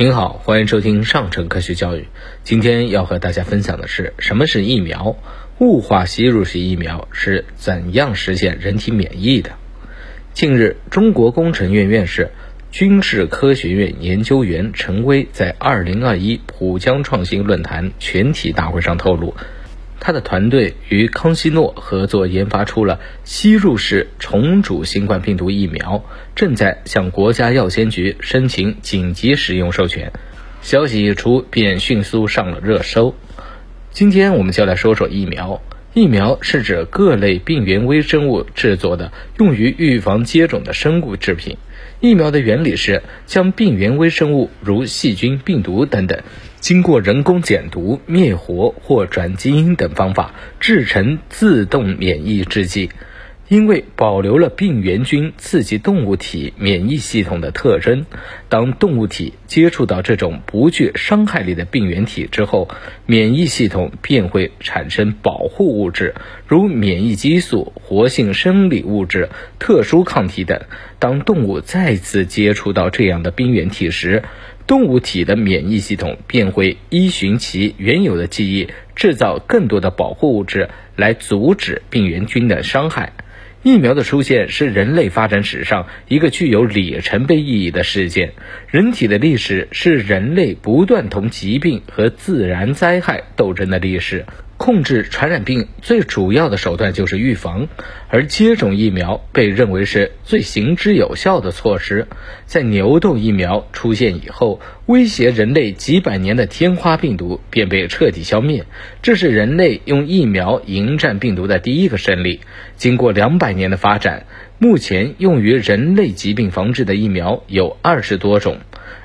您好，欢迎收听上城科学教育。今天要和大家分享的是什么是疫苗？雾化吸入式疫苗是怎样实现人体免疫的？近日，中国工程院院士、军事科学院研究员陈薇在2021浦江创新论坛全体大会上透露。他的团队与康希诺合作研发出了吸入式重组新冠病毒疫苗，正在向国家药监局申请紧急使用授权。消息一出，便迅速上了热搜。今天我们就来说说疫苗。疫苗是指各类病原微生物制作的，用于预防接种的生物制品。疫苗的原理是将病原微生物，如细菌、病毒等等。经过人工减毒、灭活或转基因等方法制成自动免疫制剂，因为保留了病原菌刺激动物体免疫系统的特征，当动物体接触到这种不具伤害力的病原体之后，免疫系统便会产生保护物质，如免疫激素、活性生理物质、特殊抗体等。当动物再次接触到这样的病原体时，动物体的免疫系统便会依循其原有的记忆，制造更多的保护物质来阻止病原菌的伤害。疫苗的出现是人类发展史上一个具有里程碑意义的事件。人体的历史是人类不断同疾病和自然灾害斗争的历史。控制传染病最主要的手段就是预防，而接种疫苗被认为是最行之有效的措施。在牛痘疫苗出现以后，威胁人类几百年的天花病毒便被彻底消灭，这是人类用疫苗迎战病毒的第一个胜利。经过两百年的发展，目前用于人类疾病防治的疫苗有二十多种。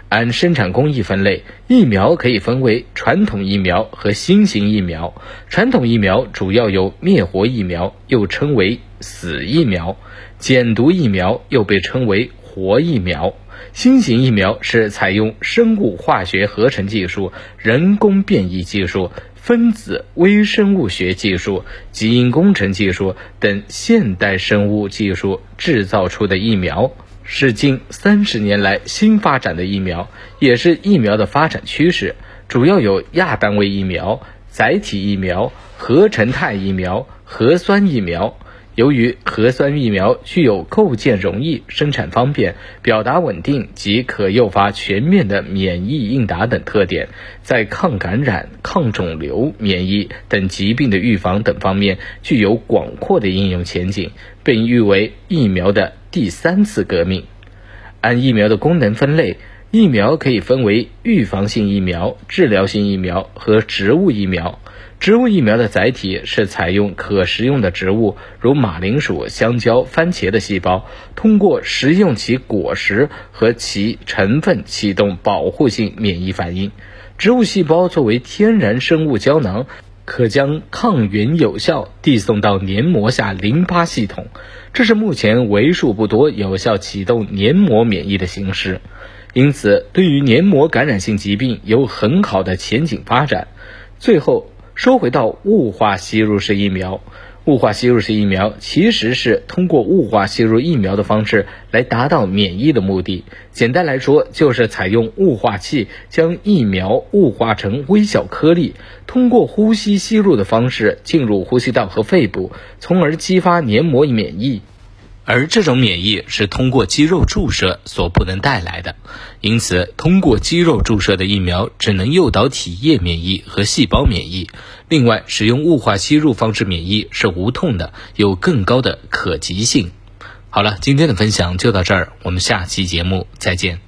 按生产工艺分类，疫苗可以分为传统疫苗和新型疫苗。传统疫苗主要有灭活疫苗，又称为死疫苗；减毒疫苗又被称为活疫苗。新型疫苗是采用生物化学合成技术、人工变异技术、分子微生物学技术、基因工程技术等现代生物技术制造出的疫苗。是近三十年来新发展的疫苗，也是疫苗的发展趋势。主要有亚单位疫苗、载体疫苗、合成态疫苗、核酸疫苗。由于核酸疫苗具有构建容易、生产方便、表达稳定及可诱发全面的免疫应答等特点，在抗感染、抗肿瘤、免疫等疾病的预防等方面具有广阔的应用前景，被誉为疫苗的第三次革命。按疫苗的功能分类。疫苗可以分为预防性疫苗、治疗性疫苗和植物疫苗。植物疫苗的载体是采用可食用的植物，如马铃薯、香蕉、番茄的细胞，通过食用其果实和其成分启动保护性免疫反应。植物细胞作为天然生物胶囊，可将抗原有效递送到黏膜下淋巴系统，这是目前为数不多有效启动黏膜免疫的形式。因此，对于黏膜感染性疾病有很好的前景发展。最后，说回到雾化吸入式疫苗，雾化吸入式疫苗其实是通过雾化吸入疫苗的方式来达到免疫的目的。简单来说，就是采用雾化器将疫苗雾化成微小颗粒，通过呼吸吸入的方式进入呼吸道和肺部，从而激发黏膜免疫。而这种免疫是通过肌肉注射所不能带来的，因此通过肌肉注射的疫苗只能诱导体液免疫和细胞免疫。另外，使用雾化吸入方式免疫是无痛的，有更高的可及性。好了，今天的分享就到这儿，我们下期节目再见。